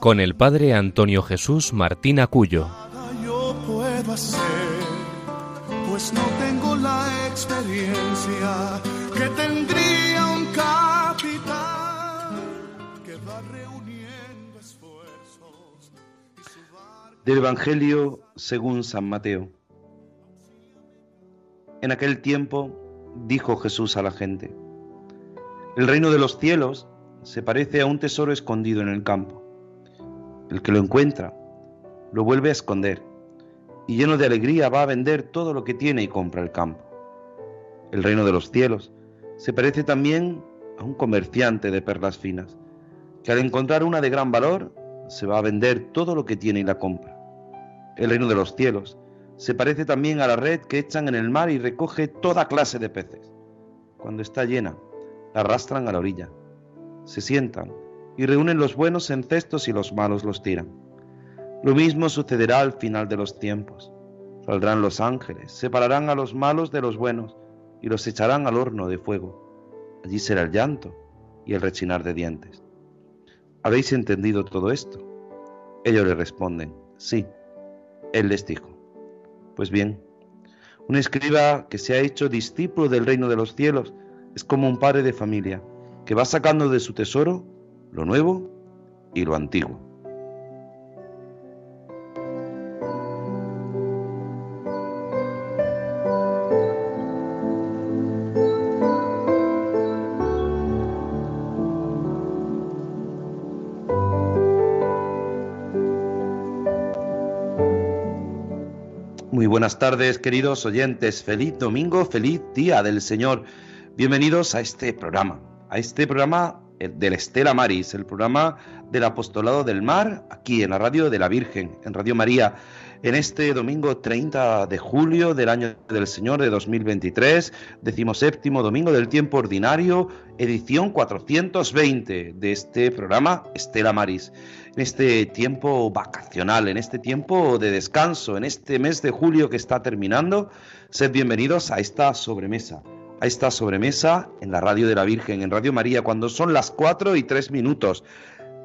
con el padre Antonio Jesús Martín Acuyo. Yo puedo hacer, pues no tengo la experiencia que tendría un capitán que va reuniendo esfuerzos. Del Evangelio según San Mateo. En aquel tiempo dijo Jesús a la gente, el reino de los cielos se parece a un tesoro escondido en el campo. El que lo encuentra lo vuelve a esconder y lleno de alegría va a vender todo lo que tiene y compra el campo. El reino de los cielos se parece también a un comerciante de perlas finas, que al encontrar una de gran valor se va a vender todo lo que tiene y la compra. El reino de los cielos se parece también a la red que echan en el mar y recoge toda clase de peces. Cuando está llena, la arrastran a la orilla se sientan y reúnen los buenos en cestos y los malos los tiran. Lo mismo sucederá al final de los tiempos. Saldrán los ángeles, separarán a los malos de los buenos y los echarán al horno de fuego. Allí será el llanto y el rechinar de dientes. ¿Habéis entendido todo esto? Ellos le responden, sí. Él les dijo, pues bien, un escriba que se ha hecho discípulo del reino de los cielos es como un padre de familia que va sacando de su tesoro lo nuevo y lo antiguo. Muy buenas tardes, queridos oyentes. Feliz domingo, feliz día del Señor. Bienvenidos a este programa, a este programa del Estela Maris, el programa del Apostolado del Mar, aquí en la radio de la Virgen, en Radio María, en este domingo 30 de julio del año del Señor de 2023, decimoséptimo domingo del tiempo ordinario, edición 420 de este programa Estela Maris. En este tiempo vacacional, en este tiempo de descanso, en este mes de julio que está terminando, sed bienvenidos a esta sobremesa a esta sobremesa en la radio de la Virgen, en Radio María, cuando son las 4 y 3 minutos.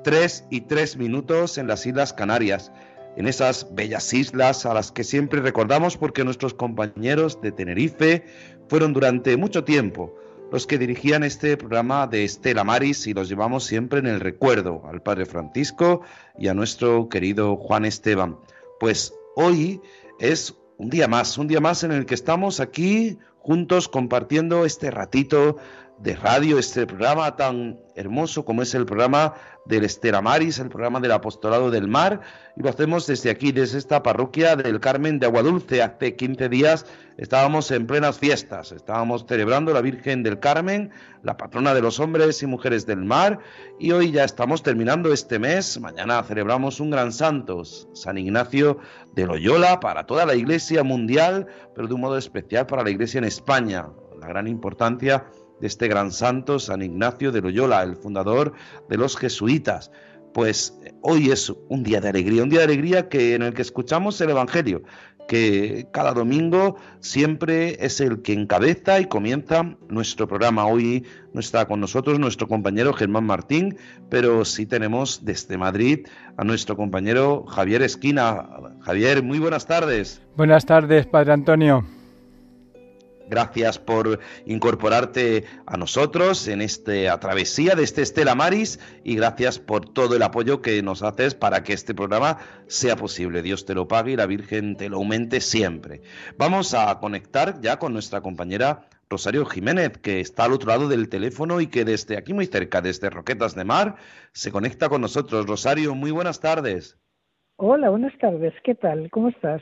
3 y 3 minutos en las Islas Canarias, en esas bellas islas a las que siempre recordamos porque nuestros compañeros de Tenerife fueron durante mucho tiempo los que dirigían este programa de Estela Maris y los llevamos siempre en el recuerdo al Padre Francisco y a nuestro querido Juan Esteban. Pues hoy es un día más, un día más en el que estamos aquí juntos compartiendo este ratito de radio, este programa tan hermoso como es el programa del Estera Maris, el programa del Apostolado del Mar, y lo hacemos desde aquí, desde esta parroquia del Carmen de Aguadulce. Hace 15 días estábamos en plenas fiestas, estábamos celebrando la Virgen del Carmen, la patrona de los hombres y mujeres del mar, y hoy ya estamos terminando este mes, mañana celebramos un gran santo, San Ignacio de Loyola, para toda la Iglesia mundial, pero de un modo especial para la Iglesia en España, la gran importancia de este gran santo, San Ignacio de Loyola, el fundador de los jesuitas. Pues hoy es un día de alegría, un día de alegría que en el que escuchamos el Evangelio, que cada domingo siempre es el que encabeza y comienza nuestro programa. Hoy no está con nosotros nuestro compañero Germán Martín, pero sí tenemos desde Madrid a nuestro compañero Javier Esquina. Javier, muy buenas tardes. Buenas tardes, Padre Antonio. Gracias por incorporarte a nosotros en esta travesía de este Estela Maris y gracias por todo el apoyo que nos haces para que este programa sea posible. Dios te lo pague y la Virgen te lo aumente siempre. Vamos a conectar ya con nuestra compañera Rosario Jiménez, que está al otro lado del teléfono y que desde aquí muy cerca, desde Roquetas de Mar, se conecta con nosotros. Rosario, muy buenas tardes. Hola, buenas tardes. ¿Qué tal? ¿Cómo estás?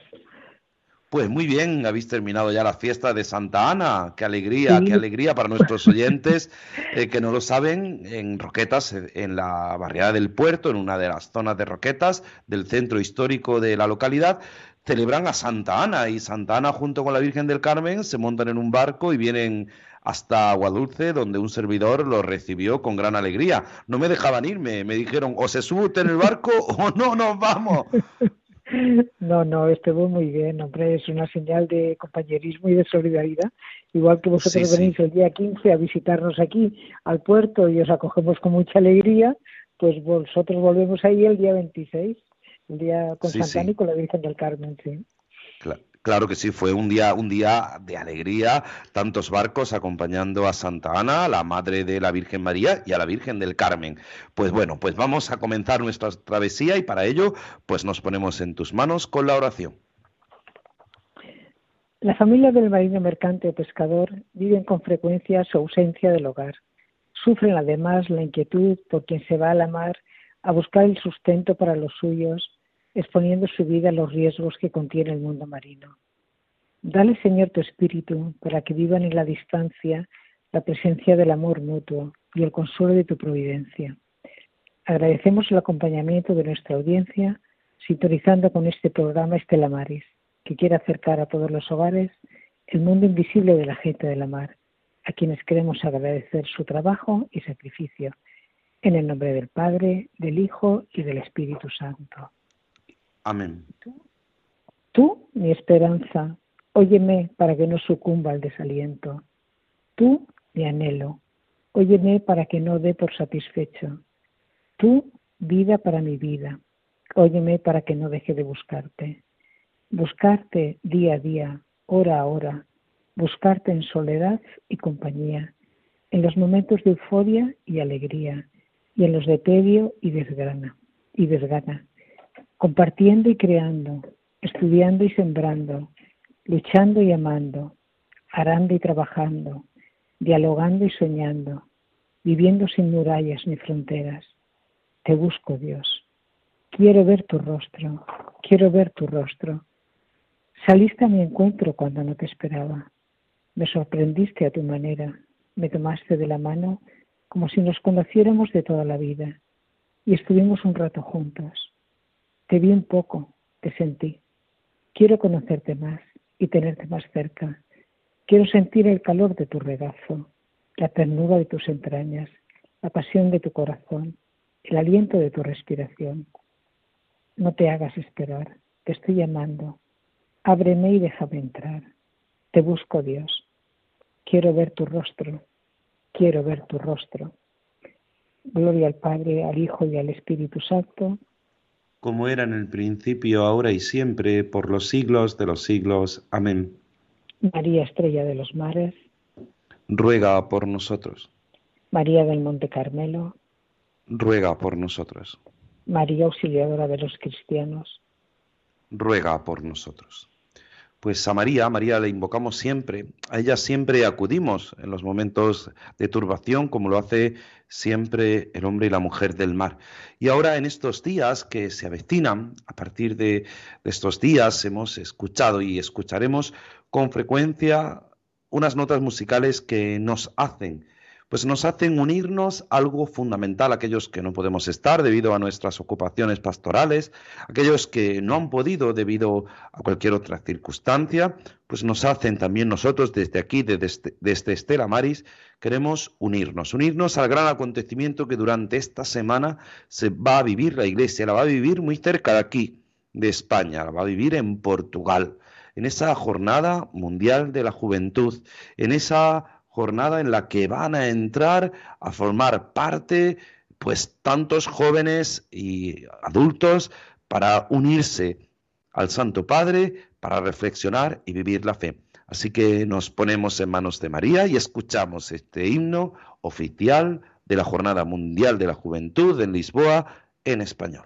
Pues muy bien, habéis terminado ya la fiesta de Santa Ana. Qué alegría, qué alegría para nuestros oyentes eh, que no lo saben. En Roquetas, eh, en la barriada del puerto, en una de las zonas de Roquetas del centro histórico de la localidad, celebran a Santa Ana y Santa Ana junto con la Virgen del Carmen se montan en un barco y vienen hasta Aguadulce, donde un servidor lo recibió con gran alegría. No me dejaban irme, me dijeron o se sube usted en el barco o no nos vamos. No, no, estuvo muy bien, hombre, es una señal de compañerismo y de solidaridad. Igual que vosotros venís el día 15 a visitarnos aquí al puerto y os acogemos con mucha alegría, pues vosotros volvemos ahí el día 26, el día con Santana y con la Virgen del Carmen, sí. Claro. Claro que sí, fue un día, un día de alegría, tantos barcos acompañando a Santa Ana, la madre de la Virgen María y a la Virgen del Carmen. Pues bueno, pues vamos a comenzar nuestra travesía y para ello, pues nos ponemos en tus manos con la oración. La familia del marino mercante o pescador viven con frecuencia su ausencia del hogar. Sufren además la inquietud por quien se va a la mar a buscar el sustento para los suyos exponiendo su vida a los riesgos que contiene el mundo marino. Dale, Señor, tu espíritu para que vivan en la distancia la presencia del amor mutuo y el consuelo de tu providencia. Agradecemos el acompañamiento de nuestra audiencia, sintonizando con este programa Estela Maris, que quiere acercar a todos los hogares el mundo invisible de la gente de la mar, a quienes queremos agradecer su trabajo y sacrificio. En el nombre del Padre, del Hijo y del Espíritu Santo. Amén. Tú, mi esperanza, óyeme para que no sucumba al desaliento. Tú, mi anhelo, óyeme para que no dé por satisfecho. Tú, vida para mi vida, óyeme para que no deje de buscarte. Buscarte día a día, hora a hora, buscarte en soledad y compañía, en los momentos de euforia y alegría, y en los de tedio y desgrana, y desgana compartiendo y creando, estudiando y sembrando, luchando y amando, arando y trabajando, dialogando y soñando, viviendo sin murallas ni fronteras. Te busco, Dios. Quiero ver tu rostro, quiero ver tu rostro. Saliste a mi encuentro cuando no te esperaba. Me sorprendiste a tu manera, me tomaste de la mano como si nos conociéramos de toda la vida y estuvimos un rato juntos. Te vi un poco, te sentí. Quiero conocerte más y tenerte más cerca. Quiero sentir el calor de tu regazo, la ternura de tus entrañas, la pasión de tu corazón, el aliento de tu respiración. No te hagas esperar, te estoy llamando. Ábreme y déjame entrar. Te busco, Dios. Quiero ver tu rostro, quiero ver tu rostro. Gloria al Padre, al Hijo y al Espíritu Santo como era en el principio, ahora y siempre, por los siglos de los siglos. Amén. María Estrella de los Mares, ruega por nosotros. María del Monte Carmelo, ruega por nosotros. María Auxiliadora de los Cristianos, ruega por nosotros. Pues a María, María le invocamos siempre, a ella siempre acudimos en los momentos de turbación, como lo hace siempre el hombre y la mujer del mar. Y ahora en estos días que se avecinan, a partir de, estos días hemos escuchado y escucharemos con frecuencia unas notas musicales que nos hacen pues nos hacen unirnos algo fundamental, aquellos que no podemos estar debido a nuestras ocupaciones pastorales, aquellos que no han podido debido a cualquier otra circunstancia, pues nos hacen también nosotros desde aquí, desde, desde Estela Maris, queremos unirnos, unirnos al gran acontecimiento que durante esta semana se va a vivir la Iglesia, la va a vivir muy cerca de aquí, de España, la va a vivir en Portugal, en esa jornada mundial de la juventud, en esa jornada en la que van a entrar a formar parte pues tantos jóvenes y adultos para unirse al Santo Padre, para reflexionar y vivir la fe. Así que nos ponemos en manos de María y escuchamos este himno oficial de la Jornada Mundial de la Juventud en Lisboa en español.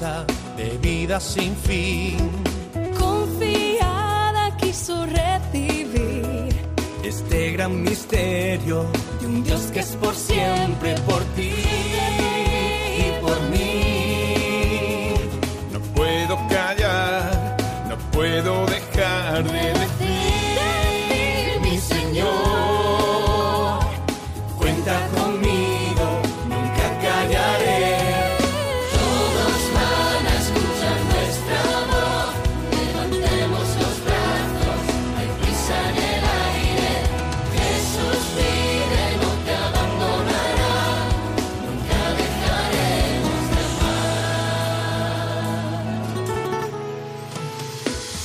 sorpresa de vida sin fin. confiada quiso recibir Este gran misterio de un Dios que es por siempre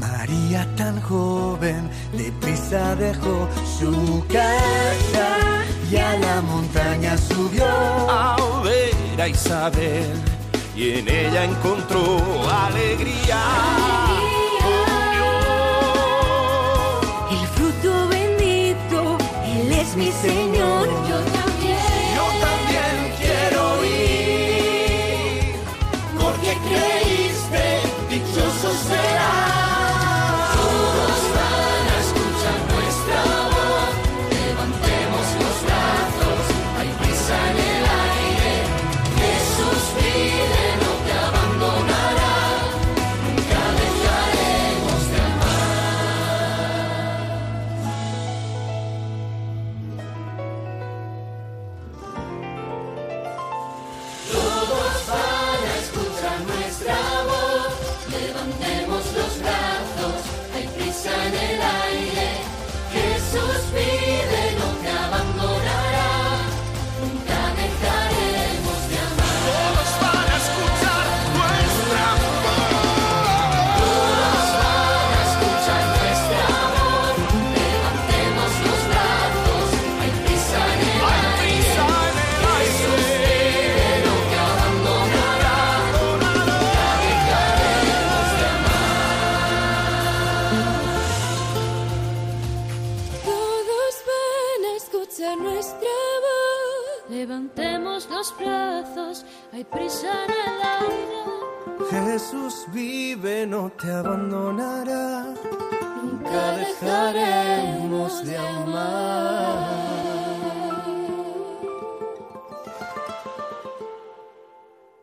María tan joven, deprisa dejó su casa y a la montaña subió a ver a Isabel y en ella encontró alegría. El fruto bendito, Él es mi Señor. Yo también. Yo también quiero ir porque creíste, dichoso serás. Prisa en el aire. Jesús vive, no te abandonará. Nunca dejaremos de amar.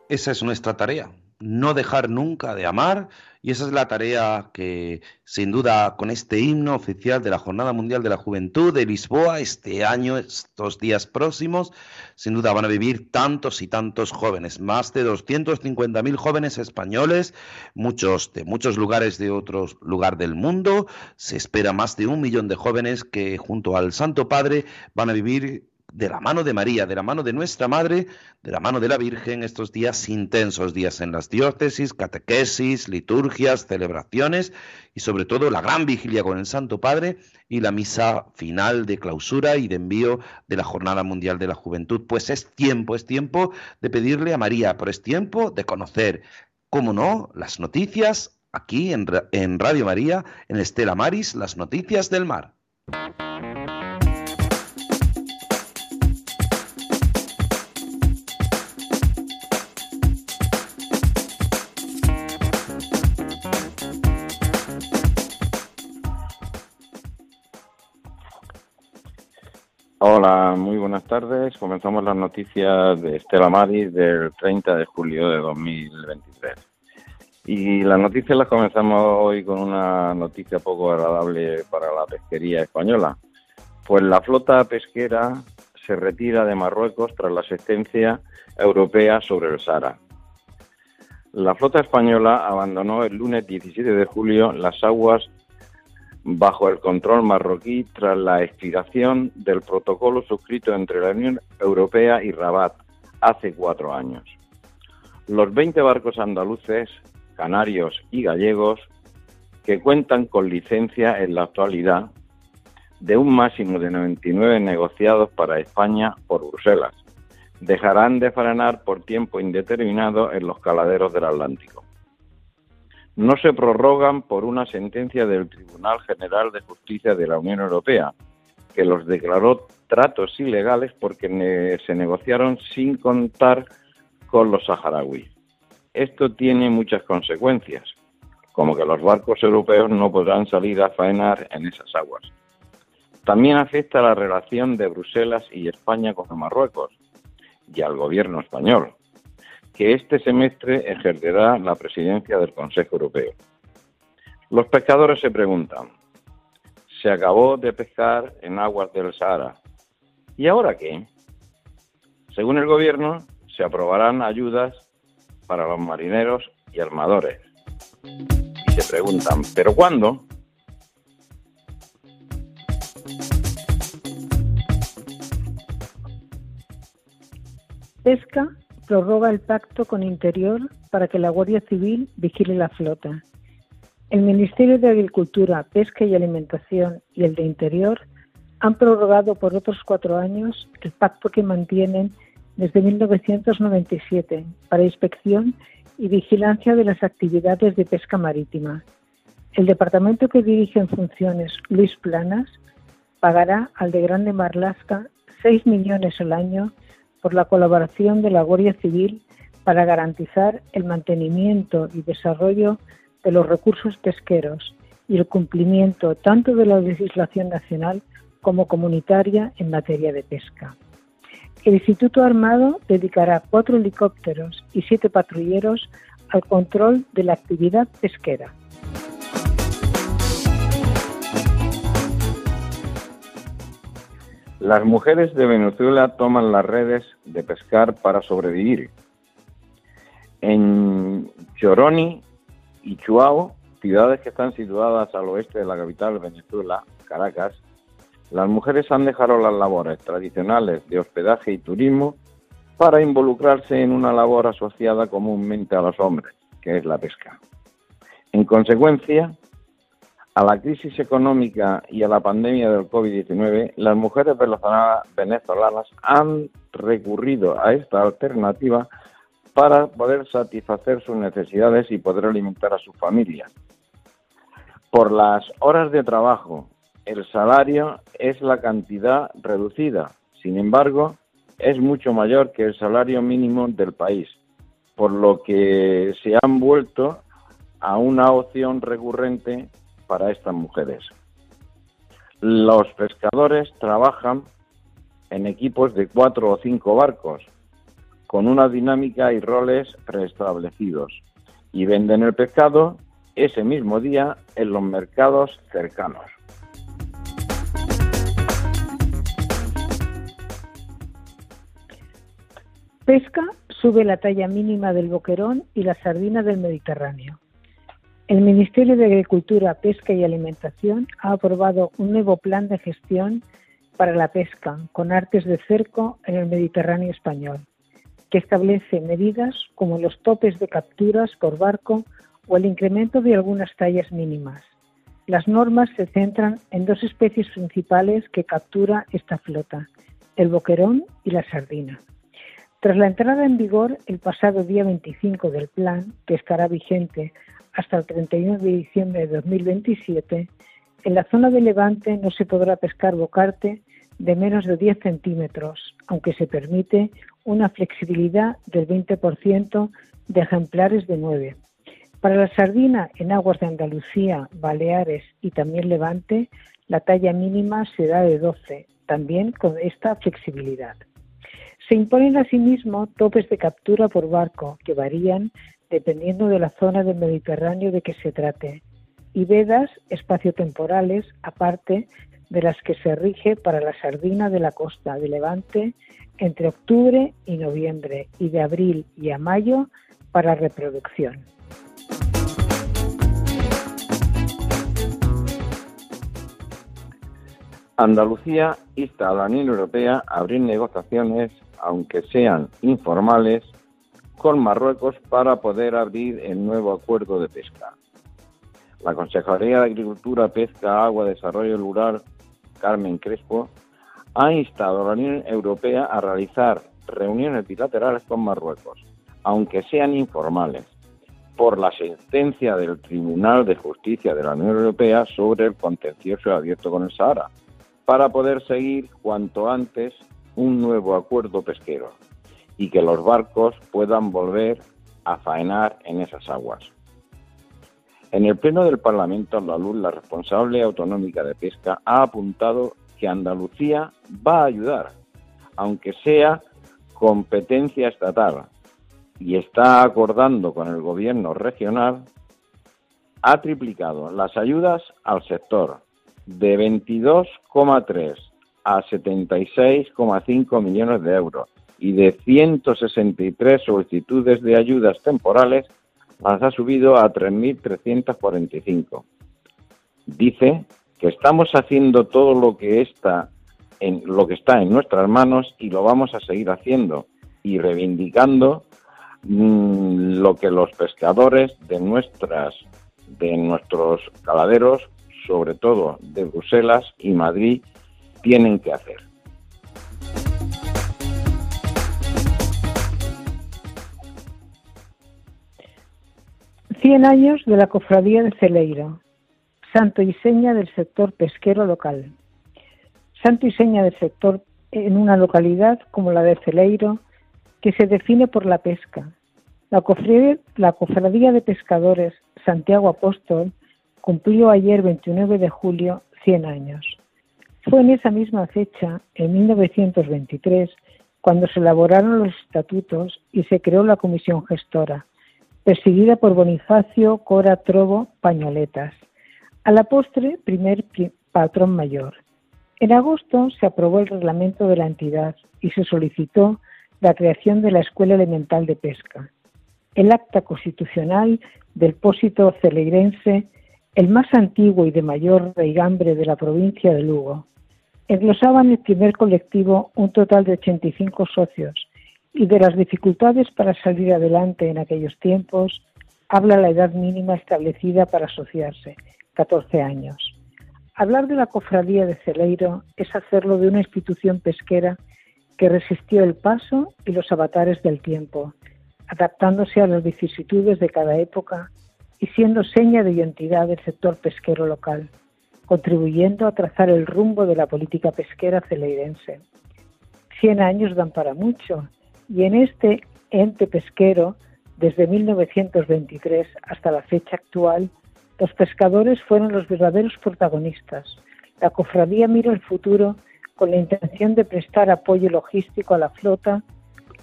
Esa es nuestra tarea, no dejar nunca de amar y esa es la tarea que sin duda con este himno oficial de la Jornada Mundial de la Juventud de Lisboa este año, estos días próximos, sin duda van a vivir tantos y tantos jóvenes, más de 250.000 jóvenes españoles, muchos de muchos lugares de otros lugar del mundo, se espera más de un millón de jóvenes que junto al Santo Padre van a vivir de la mano de María, de la mano de nuestra Madre, de la mano de la Virgen, estos días intensos, días en las diócesis, catequesis, liturgias, celebraciones y sobre todo la gran vigilia con el Santo Padre y la misa final de clausura y de envío de la Jornada Mundial de la Juventud. Pues es tiempo, es tiempo de pedirle a María, pero es tiempo de conocer, cómo no, las noticias aquí en, en Radio María, en Estela Maris, las noticias del mar. Muy buenas tardes. Comenzamos las noticias de Estela Maris del 30 de julio de 2023. Y las noticias las comenzamos hoy con una noticia poco agradable para la pesquería española. Pues la flota pesquera se retira de Marruecos tras la asistencia europea sobre el Sahara. La flota española abandonó el lunes 17 de julio las aguas bajo el control marroquí tras la expiración del protocolo suscrito entre la Unión Europea y Rabat hace cuatro años. Los 20 barcos andaluces, canarios y gallegos que cuentan con licencia en la actualidad de un máximo de 99 negociados para España por Bruselas, dejarán de frenar por tiempo indeterminado en los caladeros del Atlántico no se prorrogan por una sentencia del Tribunal General de Justicia de la Unión Europea, que los declaró tratos ilegales porque se negociaron sin contar con los saharauis. Esto tiene muchas consecuencias, como que los barcos europeos no podrán salir a faenar en esas aguas. También afecta la relación de Bruselas y España con Marruecos y al gobierno español, que este semestre ejercerá la presidencia del Consejo Europeo. Los pescadores se preguntan, se acabó de pescar en aguas del Sahara, ¿y ahora qué? Según el gobierno, se aprobarán ayudas para los marineros y armadores. Y se preguntan, ¿pero cuándo? Pesca prorroga el pacto con Interior para que la Guardia Civil vigile la flota. El Ministerio de Agricultura, Pesca y Alimentación y el de Interior han prorrogado por otros cuatro años el pacto que mantienen desde 1997 para inspección y vigilancia de las actividades de pesca marítima. El departamento que dirige en funciones Luis Planas pagará al de Grande Marlasca 6 millones al año por la colaboración de la Guardia Civil para garantizar el mantenimiento y desarrollo de los recursos pesqueros y el cumplimiento tanto de la legislación nacional como comunitaria en materia de pesca. El Instituto Armado dedicará cuatro helicópteros y siete patrulleros al control de la actividad pesquera. Las mujeres de Venezuela toman las redes de pescar para sobrevivir. En Choroni y Chuao, ciudades que están situadas al oeste de la capital Venezuela, Caracas, las mujeres han dejado las labores tradicionales de hospedaje y turismo para involucrarse en una labor asociada comúnmente a los hombres, que es la pesca. En consecuencia, a la crisis económica y a la pandemia del COVID-19, las mujeres venezolanas han recurrido a esta alternativa para poder satisfacer sus necesidades y poder alimentar a sus familias. Por las horas de trabajo, el salario es la cantidad reducida, sin embargo, es mucho mayor que el salario mínimo del país, por lo que se han vuelto a una opción recurrente para estas mujeres. Los pescadores trabajan en equipos de cuatro o cinco barcos, con una dinámica y roles preestablecidos. y venden el pescado ese mismo día en los mercados cercanos. Pesca sube la talla mínima del boquerón y la sardina del Mediterráneo. El Ministerio de Agricultura, Pesca y Alimentación ha aprobado un nuevo plan de gestión para la pesca con artes de cerco en el Mediterráneo español, que establece medidas como los topes de capturas por barco o el incremento de algunas tallas mínimas. Las normas se centran en dos especies principales que captura esta flota, el boquerón y la sardina. Tras la entrada en vigor el pasado día 25 del plan, que estará vigente hasta el 31 de diciembre de 2027, en la zona de Levante no se podrá pescar bocarte de menos de 10 centímetros, aunque se permite una flexibilidad del 20% de ejemplares de 9. Para la sardina en aguas de Andalucía, Baleares y también Levante, la talla mínima será de 12, también con esta flexibilidad. Se imponen asimismo topes de captura por barco que varían dependiendo de la zona del Mediterráneo de que se trate y vedas espaciotemporales aparte de las que se rige para la sardina de la costa de Levante entre octubre y noviembre y de abril y a mayo para reproducción. Andalucía insta a la Unión Europea a abrir negociaciones, aunque sean informales, con Marruecos para poder abrir el nuevo acuerdo de pesca. La Consejería de Agricultura, Pesca, Agua, Desarrollo Rural, Carmen Crespo, ha instado a la Unión Europea a realizar reuniones bilaterales con Marruecos, aunque sean informales, por la sentencia del Tribunal de Justicia de la Unión Europea sobre el contencioso abierto con el Sahara, para poder seguir cuanto antes un nuevo acuerdo pesquero y que los barcos puedan volver a faenar en esas aguas. En el Pleno del Parlamento Andaluz, la responsable autonómica de pesca ha apuntado que Andalucía va a ayudar, aunque sea competencia estatal, y está acordando con el gobierno regional, ha triplicado las ayudas al sector de 22,3 a 76,5 millones de euros y de 163 solicitudes de ayudas temporales las ha subido a 3.345. Dice que estamos haciendo todo lo que está en lo que está en nuestras manos y lo vamos a seguir haciendo y reivindicando mmm, lo que los pescadores de nuestras de nuestros caladeros, sobre todo de Bruselas y Madrid, tienen que hacer. Cien años de la Cofradía de Celeiro, santo y seña del sector pesquero local. Santo y seña del sector en una localidad como la de Celeiro, que se define por la pesca. La cofradía, la cofradía de Pescadores Santiago Apóstol cumplió ayer 29 de julio 100 años. Fue en esa misma fecha, en 1923, cuando se elaboraron los estatutos y se creó la comisión gestora, presidida por Bonifacio Cora Trobo Pañoletas, a la postre primer patrón mayor. En agosto se aprobó el reglamento de la entidad y se solicitó la creación de la Escuela Elemental de Pesca. El acta constitucional del pósito celeirense, el más antiguo y de mayor reigambre de la provincia de Lugo, englosaba en el primer colectivo un total de 85 socios y de las dificultades para salir adelante en aquellos tiempos habla la edad mínima establecida para asociarse, 14 años. Hablar de la cofradía de Celeiro es hacerlo de una institución pesquera que resistió el paso y los avatares del tiempo, adaptándose a las vicisitudes de cada época y siendo seña de identidad del sector pesquero local, contribuyendo a trazar el rumbo de la política pesquera celeirense. Cien años dan para mucho y en este ente pesquero, desde 1923 hasta la fecha actual, los pescadores fueron los verdaderos protagonistas. La cofradía mira el futuro con la intención de prestar apoyo logístico a la flota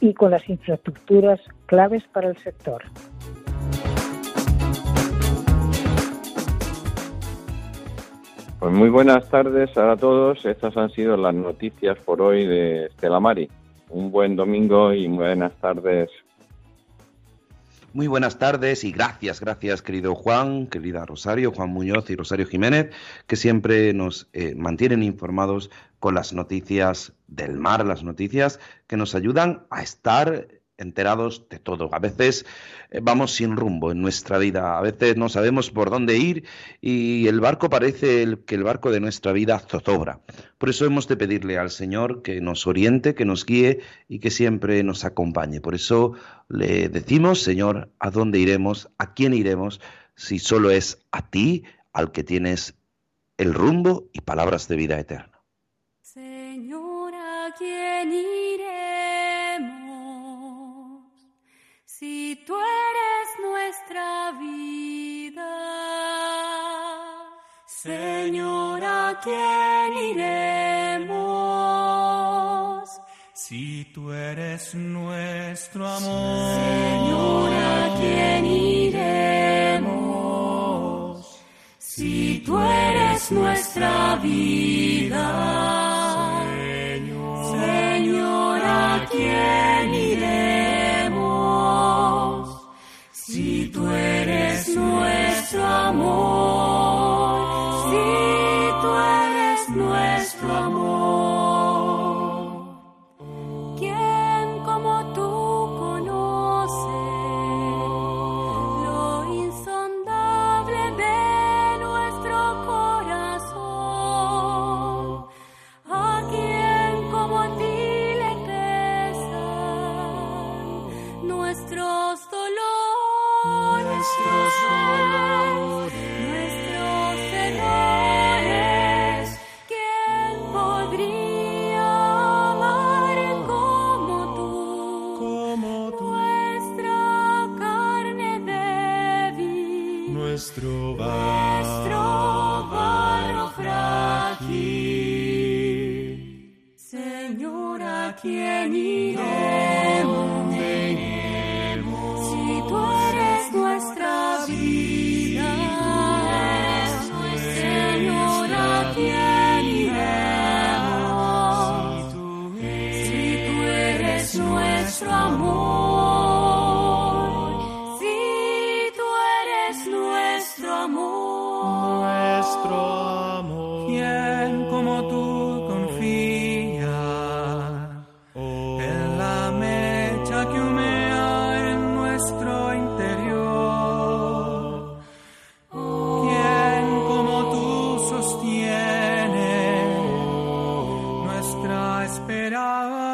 y con las infraestructuras claves para el sector. Pues muy buenas tardes a todos. Estas han sido las noticias por hoy de Estela Mari. Un buen domingo y buenas tardes. Muy buenas tardes y gracias, gracias querido Juan, querida Rosario, Juan Muñoz y Rosario Jiménez, que siempre nos eh, mantienen informados con las noticias del mar, las noticias que nos ayudan a estar enterados de todo. A veces eh, vamos sin rumbo en nuestra vida, a veces no sabemos por dónde ir y el barco parece que el barco de nuestra vida zozobra. Por eso hemos de pedirle al Señor que nos oriente, que nos guíe y que siempre nos acompañe. Por eso le decimos, Señor, ¿a dónde iremos? ¿A quién iremos? Si solo es a ti al que tienes el rumbo y palabras de vida eterna. Señor, ¿a quién iremos? Si tú eres nuestro amor. Señor, ¿a quién iremos? Si tú eres nuestra vida. Señor, ¿a quién iremos? Si tú eres nuestro amor. Nuestra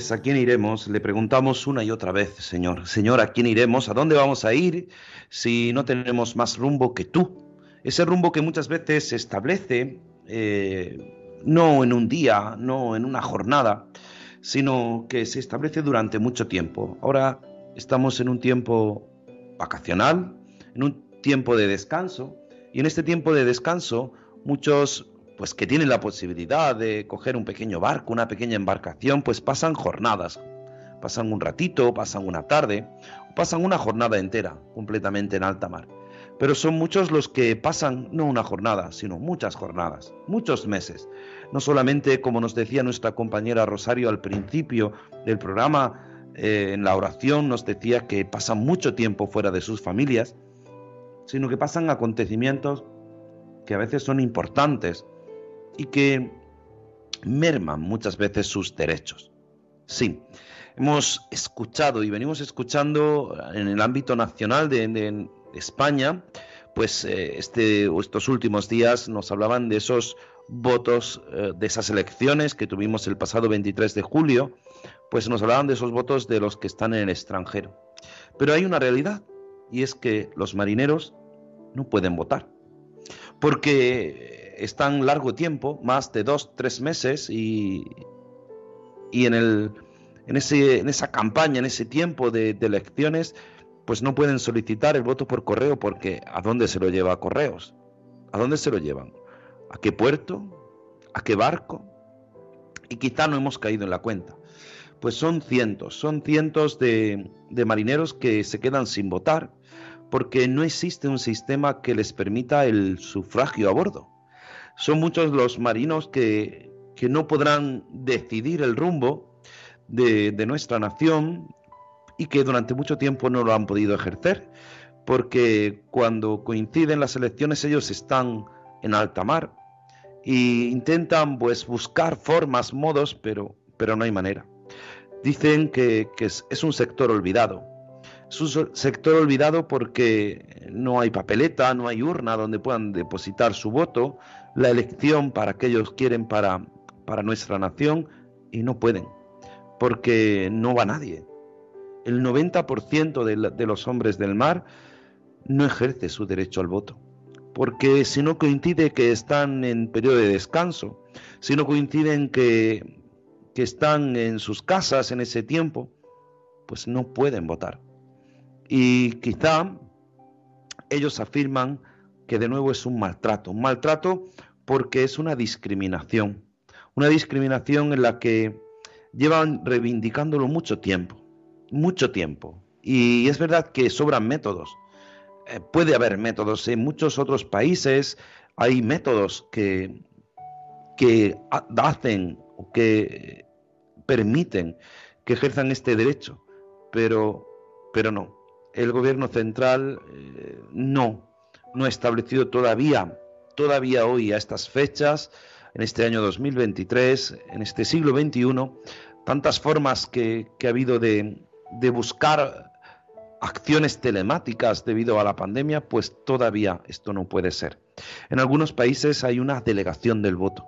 Pues a quién iremos, le preguntamos una y otra vez, Señor. Señor, ¿a quién iremos? ¿A dónde vamos a ir si no tenemos más rumbo que tú? Ese rumbo que muchas veces se establece eh, no en un día, no en una jornada, sino que se establece durante mucho tiempo. Ahora estamos en un tiempo vacacional, en un tiempo de descanso, y en este tiempo de descanso muchos pues que tienen la posibilidad de coger un pequeño barco, una pequeña embarcación, pues pasan jornadas, pasan un ratito, pasan una tarde, pasan una jornada entera, completamente en alta mar. Pero son muchos los que pasan no una jornada, sino muchas jornadas, muchos meses. No solamente, como nos decía nuestra compañera Rosario al principio del programa, eh, en la oración nos decía que pasan mucho tiempo fuera de sus familias, sino que pasan acontecimientos que a veces son importantes y que merman muchas veces sus derechos. Sí, hemos escuchado y venimos escuchando en el ámbito nacional de, España, pues eh, este, estos últimos días nos hablaban de esos votos, eh, de esas elecciones que tuvimos el pasado 23 de julio, pues nos hablaban de esos votos de los que están en el extranjero. Pero hay una realidad, y es que los marineros no pueden votar, porque están largo tiempo, más de dos, tres meses, y, y en, el, en, ese, en esa campaña, en ese tiempo de, elecciones, pues no pueden solicitar el voto por correo porque ¿a dónde se lo lleva correos? ¿A dónde se lo llevan? ¿A qué puerto? ¿A qué barco? Y quizá no hemos caído en la cuenta. Pues son cientos, son cientos de marineros que se quedan sin votar porque no existe un sistema que les permita el sufragio a bordo. Son muchos los marinos que, que no podrán decidir el rumbo de, de nuestra nación y que durante mucho tiempo no lo han podido ejercer, porque cuando coinciden las elecciones ellos están en alta mar e intentan pues buscar formas, modos, pero, pero no hay manera. Dicen que, que es, es un sector olvidado, es un sector olvidado porque no hay papeleta, no hay urna donde puedan depositar su voto, la elección para que ellos quieren para, para nuestra nación y no pueden, porque no va nadie. El 90% de, de los hombres del mar no ejerce su derecho al voto, porque si no coincide que están en periodo de descanso, si no coinciden que, que están en sus casas en ese tiempo, pues no pueden votar. Y quizá ellos afirman que de nuevo es un maltrato, un maltrato porque es una discriminación, una discriminación en la que llevan reivindicándolo mucho tiempo, mucho tiempo. Y es verdad que sobran métodos. Eh, puede haber métodos. En muchos otros países hay métodos que, que hacen o que permiten que ejerzan este derecho, pero, pero no el gobierno central eh, no, no establecido todavía, todavía hoy a estas fechas, en este año 2023, en este siglo XXI, tantas formas que, que ha habido de, de buscar acciones telemáticas debido a la pandemia, pues todavía esto no puede ser. En algunos países hay una delegación del voto.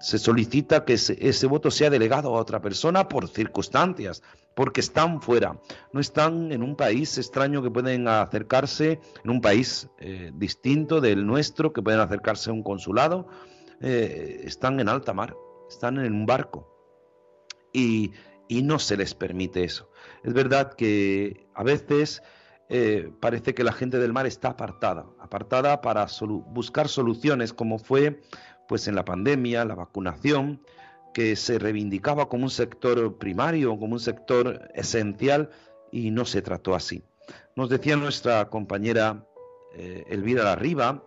Se solicita que ese, voto sea delegado a otra persona por circunstancias, porque están fuera, no están en un país extraño que pueden acercarse, en un país eh, distinto del nuestro, que pueden acercarse a un consulado, eh, están en alta mar, están en un barco. Y, y, no se les permite eso. Es verdad que a veces eh, parece que la gente del mar está apartada, apartada para buscar soluciones como fue pues en la pandemia, la vacunación, que se reivindicaba como un sector primario, como un sector esencial, y no se trató así. Nos decía nuestra compañera eh, Elvira Larriba,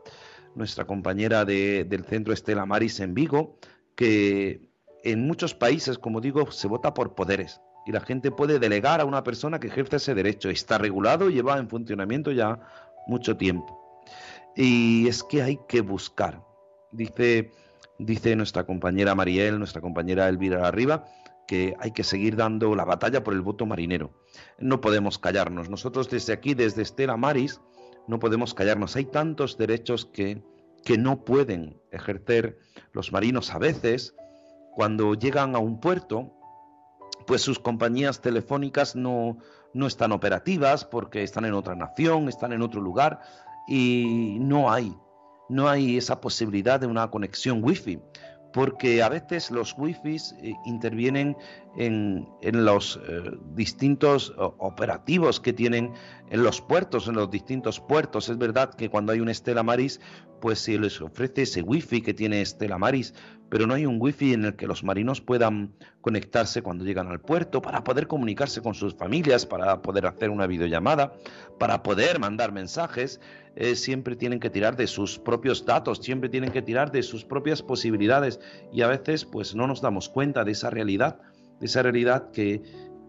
nuestra compañera de, del centro Estela Maris en Vigo, que en muchos países, como digo, se vota por poderes y la gente puede delegar a una persona que ejerce ese derecho. Está regulado y lleva en funcionamiento ya mucho tiempo. Y es que hay que buscar. Dice dice nuestra compañera Mariel, nuestra compañera Elvira Arriba, que hay que seguir dando la batalla por el voto marinero. No podemos callarnos. Nosotros desde aquí, desde Estela Maris, no podemos callarnos. Hay tantos derechos que, que no pueden ejercer los marinos a veces cuando llegan a un puerto, pues sus compañías telefónicas no, no están operativas porque están en otra nación, están en otro lugar y no hay no hay esa posibilidad de una conexión wifi, porque a veces los wifi eh, intervienen en, en los eh, distintos operativos que tienen en los puertos, en los distintos puertos. Es verdad que cuando hay un Estela Maris, pues se les ofrece ese wifi que tiene Estela Maris, pero no hay un wifi en el que los marinos puedan conectarse cuando llegan al puerto para poder comunicarse con sus familias, para poder hacer una videollamada, para poder mandar mensajes. Eh, siempre tienen que tirar de sus propios datos, siempre tienen que tirar de sus propias posibilidades y a veces pues no nos damos cuenta de esa realidad, de esa realidad que,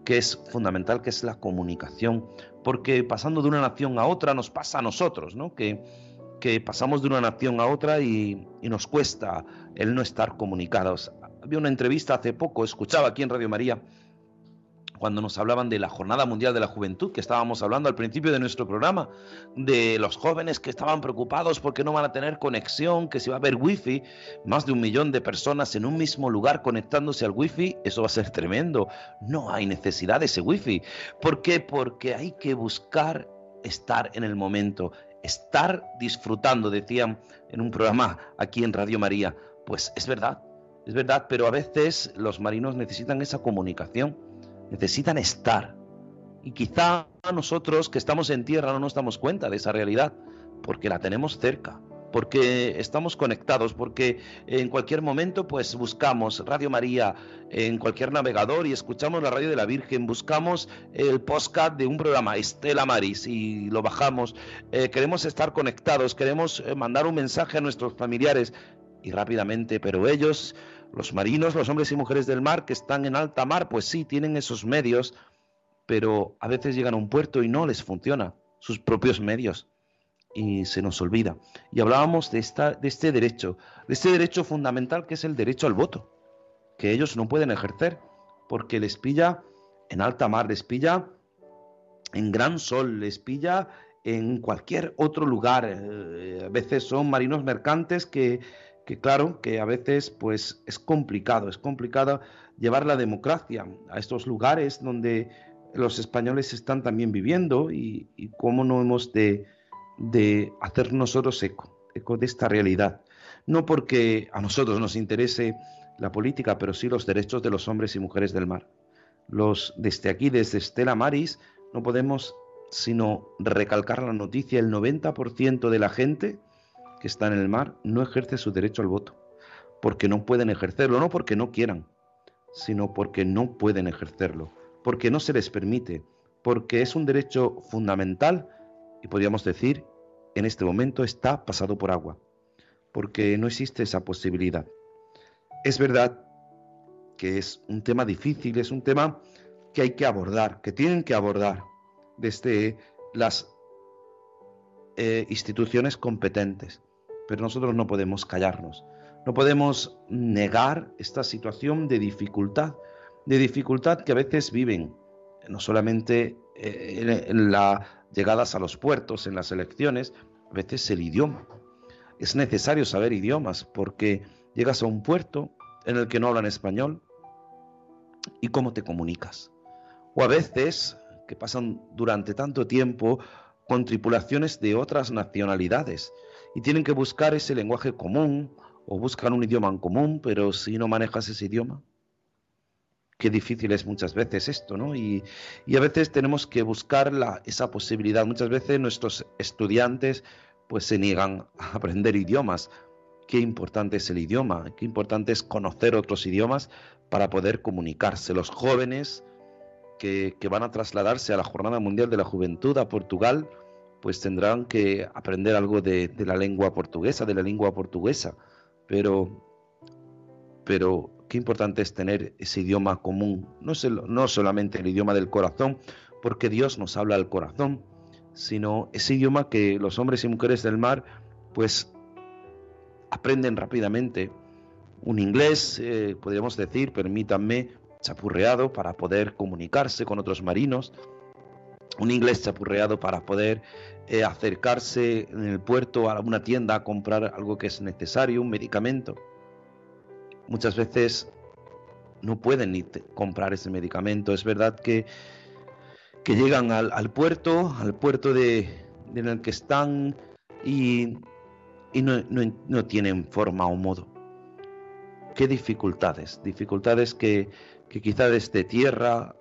que es fundamental, que es la comunicación, porque pasando de una nación a otra nos pasa a nosotros, ¿no? Que pasamos de una nación a otra y, nos cuesta el no estar comunicados. Había una entrevista hace poco, escuchaba aquí en Radio María, cuando nos hablaban de la Jornada Mundial de la Juventud, que estábamos hablando al principio de nuestro programa, de los jóvenes que estaban preocupados porque no van a tener conexión, que si va a haber wifi, más de un millón de personas en un mismo lugar conectándose al wifi, eso va a ser tremendo. No hay necesidad de ese wifi. ¿Por qué? Porque hay que buscar estar en el momento, estar disfrutando, decían en un programa aquí en Radio María. Pues es verdad, es verdad, pero a veces los marinos necesitan esa comunicación, necesitan estar. Y quizá nosotros que estamos en tierra no nos damos cuenta de esa realidad, porque la tenemos cerca, porque estamos conectados, porque en cualquier momento pues buscamos Radio María en cualquier navegador y escuchamos la radio de la Virgen, buscamos el podcast de un programa Estela Maris y lo bajamos, eh, queremos estar conectados, queremos eh, mandar un mensaje a nuestros familiares y rápidamente, pero ellos, los marinos, los hombres y mujeres del mar que están en alta mar, pues sí, tienen esos medios, pero a veces llegan a un puerto y no les funciona sus propios medios y se nos olvida. Y hablábamos de, esta, de este derecho, de este derecho fundamental que es el derecho al voto, que ellos no pueden ejercer porque les pilla en alta mar, les pilla en gran sol, les pilla en cualquier otro lugar. Eh, a veces son marinos mercantes que, que, claro, que a veces pues es complicado, es complicado llevar la democracia a estos lugares donde los españoles están también viviendo y, y cómo no hemos de, de hacer nosotros eco, eco de esta realidad. No porque a nosotros nos interese la política, pero sí los derechos de los hombres y mujeres del mar. Los desde aquí, desde Estela Maris, no podemos sino recalcar la noticia, el 90% de la gente que está en el mar no ejerce su derecho al voto, porque no pueden ejercerlo, no porque no quieran, sino porque no pueden ejercerlo, porque no se les permite, porque es un derecho fundamental y podríamos decir, en este momento está pasado por agua, porque no existe esa posibilidad. Es verdad que es un tema difícil, es un tema que hay que abordar, que tienen que abordar desde las eh, instituciones competentes, pero nosotros no podemos callarnos, no podemos negar esta situación de dificultad, de dificultad que a veces viven, no solamente eh, en la llegadas a los puertos, en las elecciones, a veces el idioma. Es necesario saber idiomas porque llegas a un puerto en el que no hablan español y cómo te comunicas. O a veces que pasan durante tanto tiempo con tripulaciones de otras nacionalidades y tienen que buscar ese lenguaje común o buscan un idioma en común, pero si no manejas ese idioma, qué difícil es muchas veces esto, ¿no? Y, a veces tenemos que buscar esa posibilidad. Muchas veces nuestros estudiantes pues se niegan a aprender idiomas. Qué importante es el idioma, qué importante es conocer otros idiomas para poder comunicarse. Los jóvenes que, que van a trasladarse a la Jornada Mundial de la Juventud a Portugal, pues tendrán que aprender algo de, de la lengua portuguesa, de la lengua portuguesa. Pero, pero qué importante es tener ese idioma común, no, no solamente el idioma del corazón, porque Dios nos habla al corazón, sino ese idioma que los hombres y mujeres del mar pues aprenden rápidamente. Un inglés, eh, podríamos decir, permítanme, chapurreado para poder comunicarse con otros marinos, un inglés chapurreado para poder eh, acercarse en el puerto a una tienda a comprar algo que es necesario, un medicamento muchas veces no pueden ni comprar ese medicamento. Es verdad que, que llegan al, puerto, al puerto de, de, en el que están y, y no, no, no, tienen forma o modo. Qué dificultades, dificultades que, que quizá desde tierra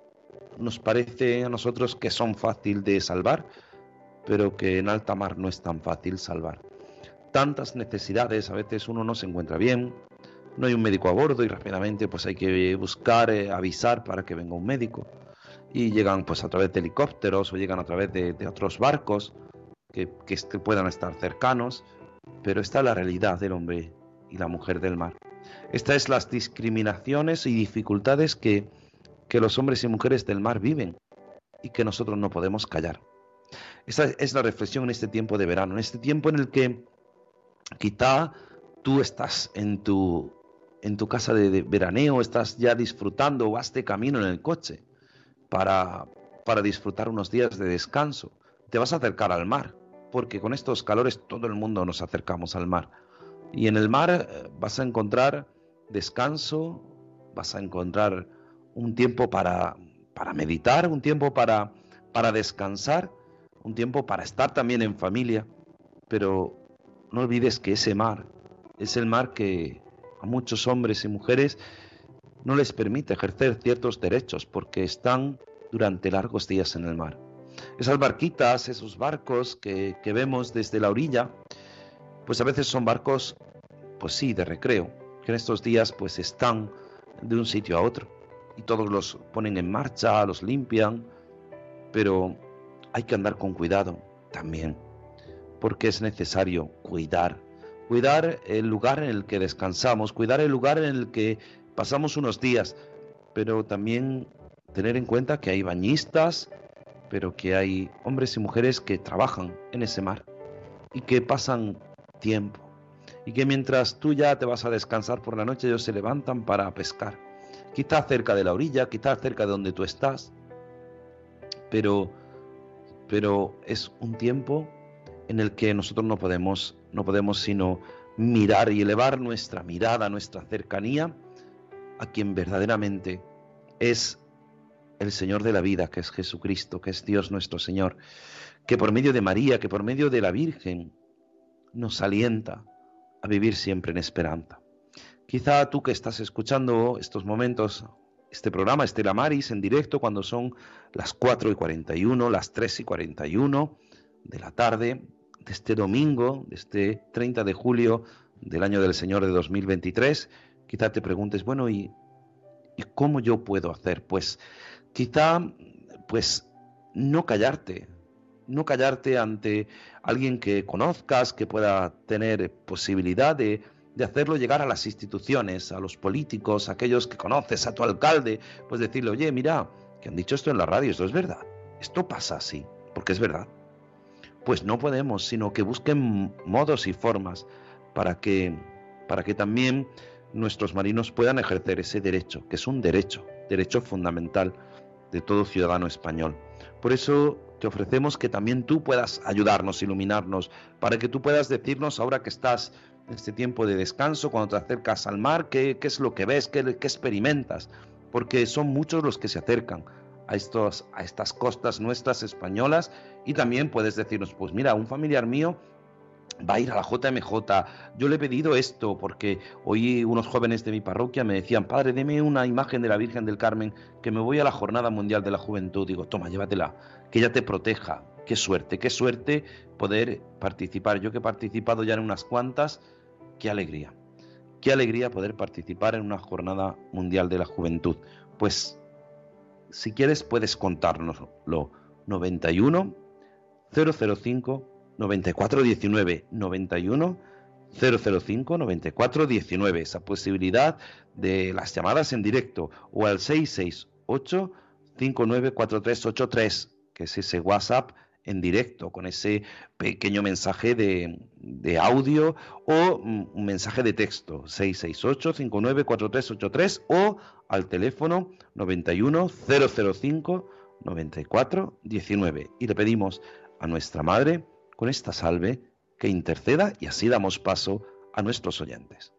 nos parece a nosotros que son fácil de salvar, pero que en alta mar no es tan fácil salvar. Tantas necesidades, a veces uno no se encuentra bien, no hay un médico a bordo y rápidamente pues hay que buscar, eh, avisar para que venga un médico. Y llegan pues a través de helicópteros o llegan a través de, otros barcos que, que, puedan estar cercanos, pero está la realidad del hombre y la mujer del mar. Estas es las discriminaciones y dificultades que, que los hombres y mujeres del mar viven y que nosotros no podemos callar. Esa es la reflexión en este tiempo de verano, en este tiempo en el que quizá tú estás en tu en tu casa de, veraneo, estás ya disfrutando vas de camino en el coche para, para disfrutar unos días de descanso. Te vas a acercar al mar, porque con estos calores todo el mundo nos acercamos al mar. Y en el mar eh, vas a encontrar descanso, vas a encontrar un tiempo para, para meditar, un tiempo para, para descansar, un tiempo para estar también en familia. pero no olvides que ese mar es el mar que a muchos hombres y mujeres no les permite ejercer ciertos derechos porque están durante largos días en el mar. Esas barquitas, esos barcos que, que vemos desde la orilla, pues a veces son barcos, pues sí, de recreo, que en estos días pues están de un sitio a otro y todos los ponen en marcha, los limpian, pero hay que andar con cuidado también, porque es necesario cuidar, cuidar el lugar en el que descansamos, cuidar el lugar en el que pasamos unos días, pero también tener en cuenta que hay bañistas, pero que hay hombres y mujeres que trabajan en ese mar y que pasan tiempo. Y que mientras tú ya te vas a descansar por la noche ellos se levantan para pescar, quizás cerca de la orilla, quizás cerca de donde tú estás, pero pero es un tiempo en el que nosotros no podemos no podemos sino mirar y elevar nuestra mirada, nuestra cercanía a quien verdaderamente es el Señor de la vida, que es Jesucristo, que es Dios nuestro Señor, que por medio de María, que por medio de la Virgen, nos alienta a vivir siempre en esperanza. Quizá tú que estás escuchando estos momentos, este programa, Estela Maris, en directo, cuando son las 4 y 41, las 3 y 41 de la tarde de este domingo, de este 30 de julio del año del Señor de 2023, quizá te preguntes, bueno, ¿y, ¿y cómo yo puedo hacer? Pues quizá, pues, no callarte, no callarte ante alguien que conozcas, que pueda tener posibilidad de, de, hacerlo llegar a las instituciones, a los políticos, a aquellos que conoces, a tu alcalde, pues decirle, oye, mira, que han dicho esto en la radio, esto es verdad, esto pasa así, porque es verdad. Pues no podemos, sino que busquen modos y formas para que, para que también nuestros marinos puedan ejercer ese derecho, que es un derecho, derecho fundamental de todo ciudadano español. Por eso te ofrecemos que también tú puedas ayudarnos, iluminarnos, para que tú puedas decirnos ahora que estás en este tiempo de descanso, cuando te acercas al mar, qué, qué es lo que ves, qué, qué, experimentas, porque son muchos los que se acercan a, estos, a estas costas nuestras españolas y también puedes decirnos, pues mira, un familiar mío va a ir a la JMJ. Yo le he pedido esto porque hoy unos jóvenes de mi parroquia me decían, padre, deme una imagen de la Virgen del Carmen, que me voy a la Jornada Mundial de la Juventud. Digo, toma, llévatela, que ella te proteja. Qué suerte, qué suerte poder participar. Yo que he participado ya en unas cuantas, qué alegría. Qué alegría poder participar en una Jornada Mundial de la Juventud. Pues, si quieres, puedes contárnoslo. 91 005 9419 91 005 9419 esa posibilidad de las llamadas en directo o al 668 594383 que es ese WhatsApp en directo con ese pequeño mensaje de, audio o un mensaje de texto 668 594383 o al teléfono 91 005 9419 y le pedimos a nuestra madre con esta salve que interceda y así damos paso a nuestros oyentes.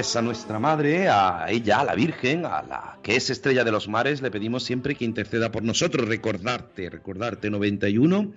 A nuestra madre, a ella, a la Virgen, a la que es estrella de los mares, le pedimos siempre que interceda por nosotros. Recordarte, recordarte 91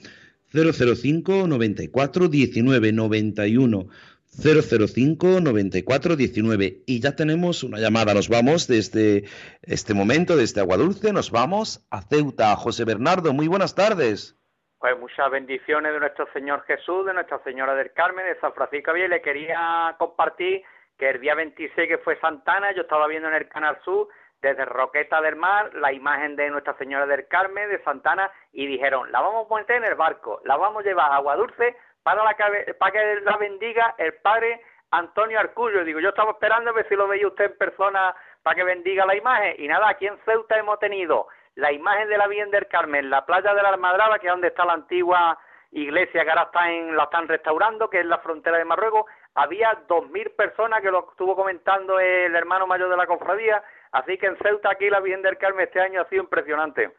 005 94 19 91 005 94 19 y ya tenemos una llamada. Nos vamos desde este momento, desde Aguadulce, nos vamos a Ceuta. José Bernardo, muy buenas tardes. Pues muchas bendiciones de nuestro Señor Jesús, de Nuestra Señora del Carmen, de San Francisco Javier. Le quería compartir que el día 26 que fue Santana, yo estaba viendo en el Canal Sur desde Roqueta del Mar la imagen de Nuestra Señora del Carmen, de Santana, y dijeron, la vamos a meter en el barco, la vamos a llevar a Agua Dulce para, la, que- para que la bendiga el padre Antonio Arcullo. Digo, yo estaba esperando a ver si lo veía usted en persona para que bendiga la imagen. Y nada, aquí en Ceuta hemos tenido la imagen de la Virgen del Carmen, la playa de la Almadraba, que es donde está la antigua iglesia que ahora está en, la están restaurando, que es la frontera de Marruecos. Había dos mil personas que lo estuvo comentando el hermano mayor de la cofradía. Así que en Ceuta aquí la Virgen del Carmen este año ha sido impresionante.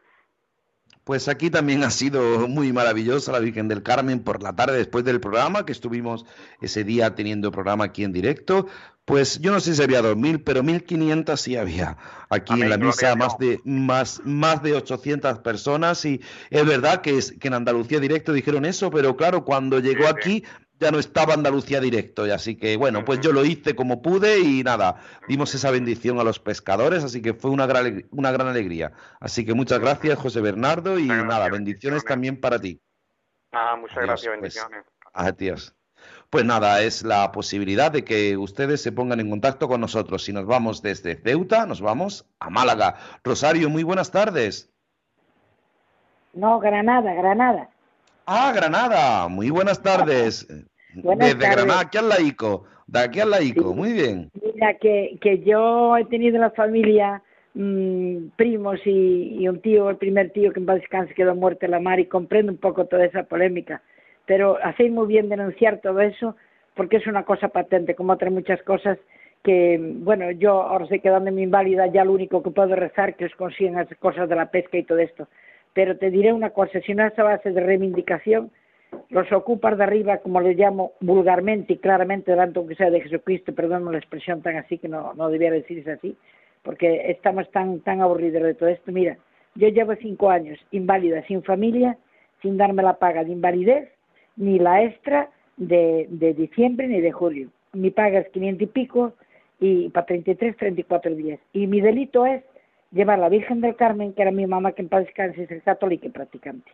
Pues aquí también ha sido muy maravillosa la Virgen del Carmen por la tarde después del programa, que estuvimos ese día teniendo programa aquí en directo. Pues yo no sé si había 2.000, pero 1.500 sí había. Aquí en la misa más de, más, más de 800 personas y es verdad que, es, que en Andalucía directo dijeron eso, pero claro, cuando llegó aquí ya no estaba Andalucía directo y así que bueno, pues yo lo hice como pude y nada, dimos esa bendición a los pescadores, así que fue una gran, una gran alegría. Así que muchas gracias José Bernardo y nada, bendiciones también para ti. Ah, muchas Adiós, gracias, pues. bendiciones. Adiós. Pues nada, es la posibilidad de que ustedes se pongan en contacto con nosotros. Si nos vamos desde Ceuta, nos vamos a Málaga. Rosario, muy buenas tardes. No, Granada, Granada. Ah, Granada, muy buenas tardes. Buenas desde tardes. Granada, aquí al laico. De aquí al laico, muy bien. Mira, que, que yo he tenido en la familia mm, primos y, y un tío, el primer tío que en paz descanse quedó muerto en la mar y comprendo un poco toda esa polémica. Pero hacéis muy bien denunciar todo eso porque es una cosa patente, como otras muchas cosas que, bueno, yo ahora sé quedándome inválida, ya lo único que puedo rezar que os consigan esas cosas de la pesca y todo esto. Pero te diré una cosa, si no es a base de reivindicación, los ocupas de arriba, como le llamo vulgarmente y claramente, delante aunque sea de Jesucristo, perdón la expresión tan así que no, no debiera decirse así, porque estamos tan, tan aburridos de todo esto. Mira, yo llevo cinco años inválida, sin familia, sin darme la paga de invalidez, ni la extra de, de diciembre ni de julio. Mi paga es 500 y pico y para 33, 34 días. Y mi delito es llevar a la Virgen del Carmen, que era mi mamá, que en paz descanse, es católica y practicante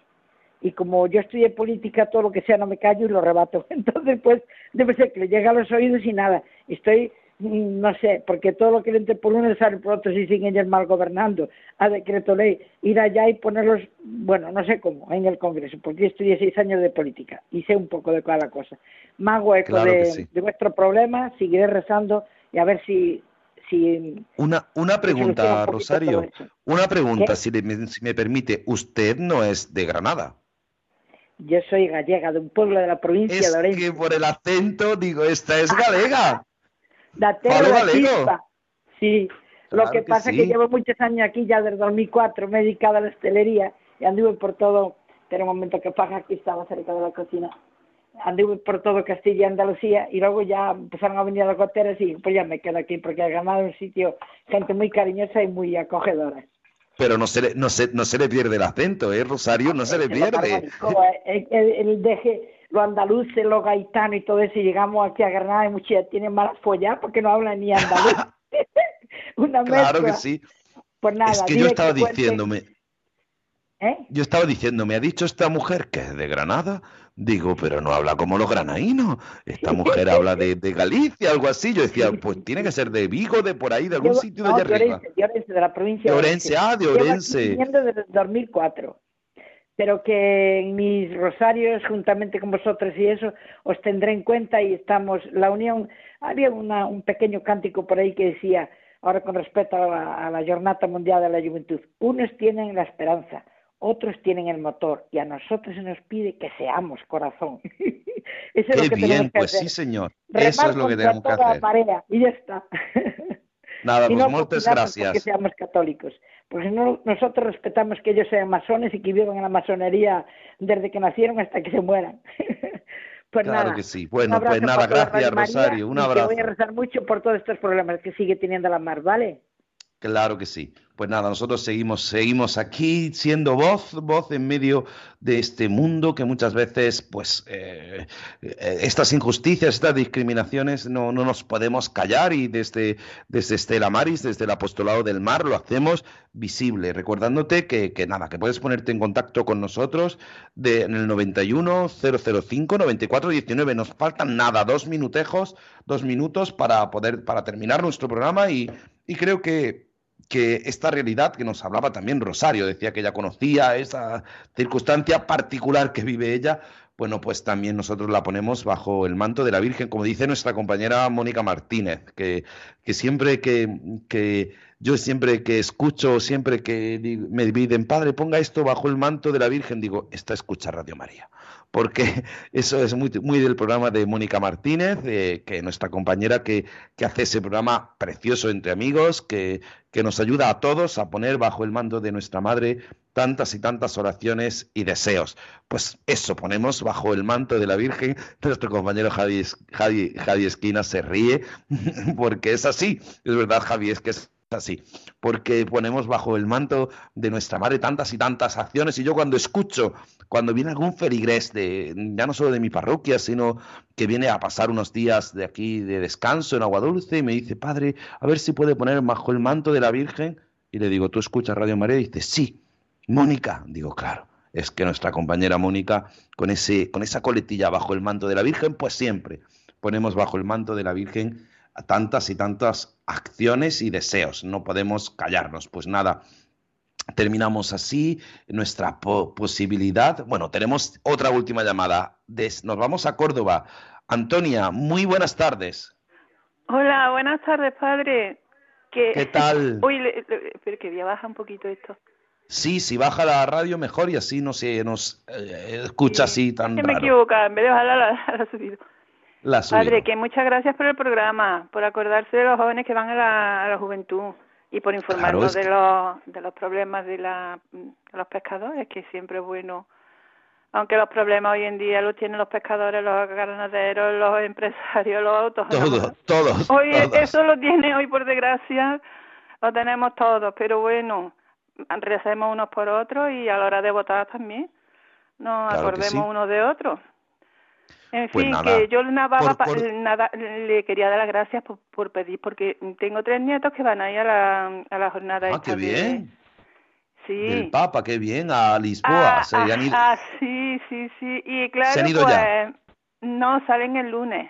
y como yo estudié política, todo lo que sea no me callo y lo rebato. Entonces, pues, debe ser que le llega a los oídos y nada. Estoy, mm, no sé, porque todo lo que le entre por uno le sale por otro si siguen ellos mal gobernando. A decreto ley, ir allá y ponerlos, bueno, no sé cómo, en el Congreso, porque yo estudié seis años de política y sé un poco de cada cosa. Me hago eco Claro que de, sí. de vuestro problema, seguiré rezando y a ver si... si Una, una pregunta, un Rosario. Una pregunta, si, le- si me permite. Usted no es de Granada. Yo soy gallega, de un pueblo de la provincia Es de Orense. que por el acento digo, esta es galega. Falo de la galego. chispa. Sí. Claro Lo que que pasa es sí. que llevo muchos años aquí, ya desde 2004, me he dedicado a la hostelería y anduve por todo, pero un momento que paga aquí estaba cerca de la cocina, anduve por todo Castilla y Andalucía y luego ya empezaron a venir a las goteras y pues ya me quedo aquí porque he ganado un sitio, gente muy cariñosa y muy acogedora. Pero no se le, no se, no se le pierde el acento, ¿eh, Rosario? No se le pierde. el, el- el deje lo andaluz, lo gaitano y todo eso, y llegamos aquí a Granada y muchos ya tienen malas follas porque no hablan ni andaluz. Una Claro que sí. Pues nada, es que yo estaba diciéndome, ¿Eh? yo estaba diciendo, me ha dicho esta mujer que es de Granada. Digo, pero no habla como los granadinos. Esta mujer habla de, de Galicia, algo así. Yo decía, pues tiene que ser de Vigo, de por ahí, de algún Yo- sitio de allá de arriba. De Orense, de la provincia De Orense, ah, de Llevo Orense. viviendo desde el 2004. Pero que en mis rosarios, juntamente con vosotros y eso, os tendré en cuenta y estamos, la unión, había una- un pequeño cántico por ahí que decía, ahora con respecto a la, a la Jornada Mundial de la Juventud, unos tienen la esperanza, otros tienen el motor y a nosotros se nos pide que seamos corazón. Eso es Qué lo que tenemos bien, que pues hacer. sí, señor. Eso es lo que tenemos que hacer. marea y ya está. Nada, pues no muchas porque gracias. seamos católicos. Porque no, nosotros respetamos que ellos sean masones y que vivan en la masonería desde que nacieron hasta que se mueran. Pues Claro nada. que sí. Bueno, pues nada, gracias, Rosario, un abrazo. Que voy a rezar mucho por todos estos problemas que sigue teniendo la mar, ¿vale? Claro que sí. Pues nada, nosotros seguimos, seguimos aquí siendo voz, voz en medio de este mundo que muchas veces, pues, eh, eh, estas injusticias, estas discriminaciones, no, no nos podemos callar y desde, desde Estela Maris, desde el Apostolado del Mar, lo hacemos visible, recordándote que, que nada, que puedes ponerte en contacto con nosotros de, en el 91 005 94 19. Nos faltan nada, dos minutejos, dos minutos para poder, para terminar nuestro programa y, y creo que que esta realidad que nos hablaba también Rosario, decía que ella conocía esa circunstancia particular que vive ella, bueno, pues también nosotros la ponemos bajo el manto de la Virgen, como dice nuestra compañera Mónica Martínez, que, que siempre que, que yo siempre que escucho, siempre que me piden, padre, ponga esto bajo el manto de la Virgen, digo, esta escucha Radio María porque eso es muy, muy del programa de Mónica Martínez, eh, que nuestra compañera que, que hace ese programa precioso entre amigos, que, que nos ayuda a todos a poner bajo el mando de nuestra Madre tantas y tantas oraciones y deseos. Pues eso, ponemos bajo el manto de la Virgen. Nuestro compañero Javi, Javi, Javi Esquina se ríe, porque es así. Es verdad, Javi, es que es así, porque ponemos bajo el manto de nuestra madre tantas y tantas acciones y yo cuando escucho, cuando viene algún feligrés de ya no solo de mi parroquia, sino que viene a pasar unos días de aquí de descanso en Agua Dulce y me dice, padre, a ver si puede poner bajo el manto de la Virgen y le digo, ¿tú escuchas Radio María? Y dice, sí, Mónica, digo, claro. Es que nuestra compañera Mónica, con, ese, con esa coletilla bajo el manto de la Virgen, pues siempre ponemos bajo el manto de la Virgen tantas y tantas acciones y deseos. No podemos callarnos. Pues nada, terminamos así nuestra po- posibilidad. Bueno, tenemos otra última llamada. Des- nos vamos a Córdoba. Antonia, muy buenas tardes. Hola, buenas tardes, padre. ¿Qué, ¿Qué tal? Uy, le- le- pero que ya baja un poquito esto. Sí, si baja la radio mejor y así no se nos eh, escucha así tan Que me raro. en vez de bajarla, la, la subido. La. Padre, que muchas gracias por el programa, por acordarse de los jóvenes que van a la, a la juventud y por informarnos Claro, de, los, de los problemas de, la, de los pescadores, que siempre es bueno. Aunque los problemas hoy en día los tienen los pescadores, los ganaderos, los empresarios, los autónomos. Todos, todos. Hoy todos. eso lo tiene hoy por desgracia, lo tenemos todos, pero bueno, recemos unos por otros y a la hora de votar también nos Claro acordemos sí. unos de otros. En Pues fin, nada, que yo nada, por- pa- por- nada, le quería dar las gracias por, por pedir, porque tengo tres nietos que van ahí a la, a la jornada Ah, esta qué de- bien. Sí. Del Papa, qué bien. A Lisboa. Ah, se han ido- ah, sí, sí, sí. Y claro, ¿Se han ido pues ya? no salen el lunes.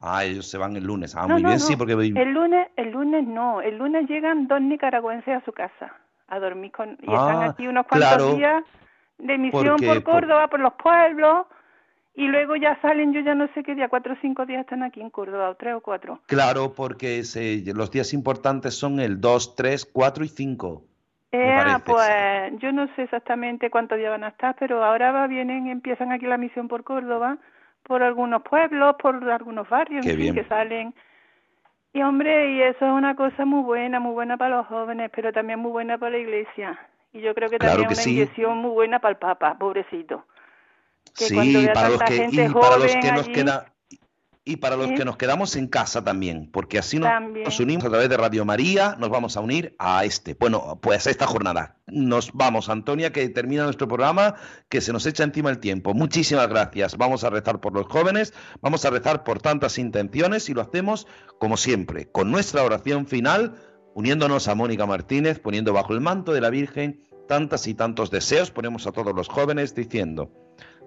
Ah, ellos se van el lunes. Ah, No, muy no, bien, no. sí, porque El lunes, el lunes no, el lunes llegan dos nicaragüenses a su casa a dormir con y están Ah, aquí unos cuantos claro. días de misión Porque- por por- Córdoba, por los pueblos y luego ya salen, yo ya no sé qué día, cuatro o cinco días están aquí en Córdoba, o tres o cuatro. Claro, porque se- los días importantes son el 2, 3, 4 y 5. Eh, ah, pues yo no sé exactamente cuántos días van a estar, pero ahora va, vienen, empiezan aquí la misión por Córdoba, por algunos pueblos, por algunos barrios, Qué en fin, bien. que salen. Y hombre, y eso es una cosa muy buena, muy buena para los jóvenes, pero también muy buena para la iglesia. Y yo creo que Claro también que una sí. inyección muy buena para el Papa, pobrecito. Que Sí, para los que, y para los que nos allí- queda y para los Sí. que nos quedamos en casa también, porque así nos, nos unimos a través de Radio María, nos vamos a unir a este. Bueno, pues a esta jornada. Nos vamos, Antonia, que termina nuestro programa, que se nos echa encima el tiempo. Muchísimas gracias. Vamos a rezar por los jóvenes, vamos a rezar por tantas intenciones y lo hacemos como siempre, con nuestra oración final, uniéndonos a Mónica Martínez, poniendo bajo el manto de la Virgen tantas y tantos deseos, ponemos a todos los jóvenes diciendo,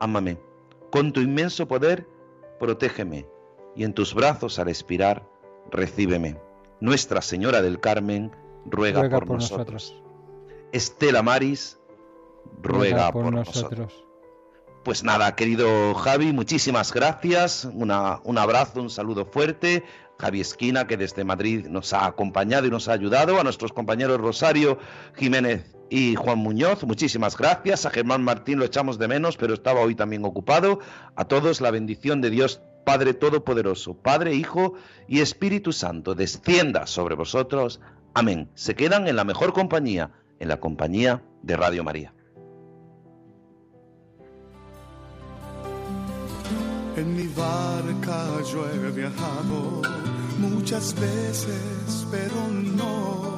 ámame. Con tu inmenso poder, protégeme. Y en tus brazos al expirar, recíbeme. Nuestra Señora del Carmen, ruega, Ruega por, por nosotros. Estela Maris, ruega, por, nosotros. Pues nada, querido Javi, muchísimas gracias. Una, un abrazo, un saludo fuerte. Javi Esquina, que desde Madrid nos ha acompañado y nos ha ayudado. A nuestros compañeros Rosario Jiménez y Juan Muñoz, muchísimas gracias. A Germán Martín lo echamos de menos, pero estaba hoy también ocupado. A todos la bendición de Dios Padre Todopoderoso, Padre, Hijo y Espíritu Santo, descienda sobre vosotros. Amén. Se quedan en la mejor compañía, en la compañía de Radio María. En mi barca yo he viajado muchas veces, pero no,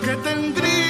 que tendría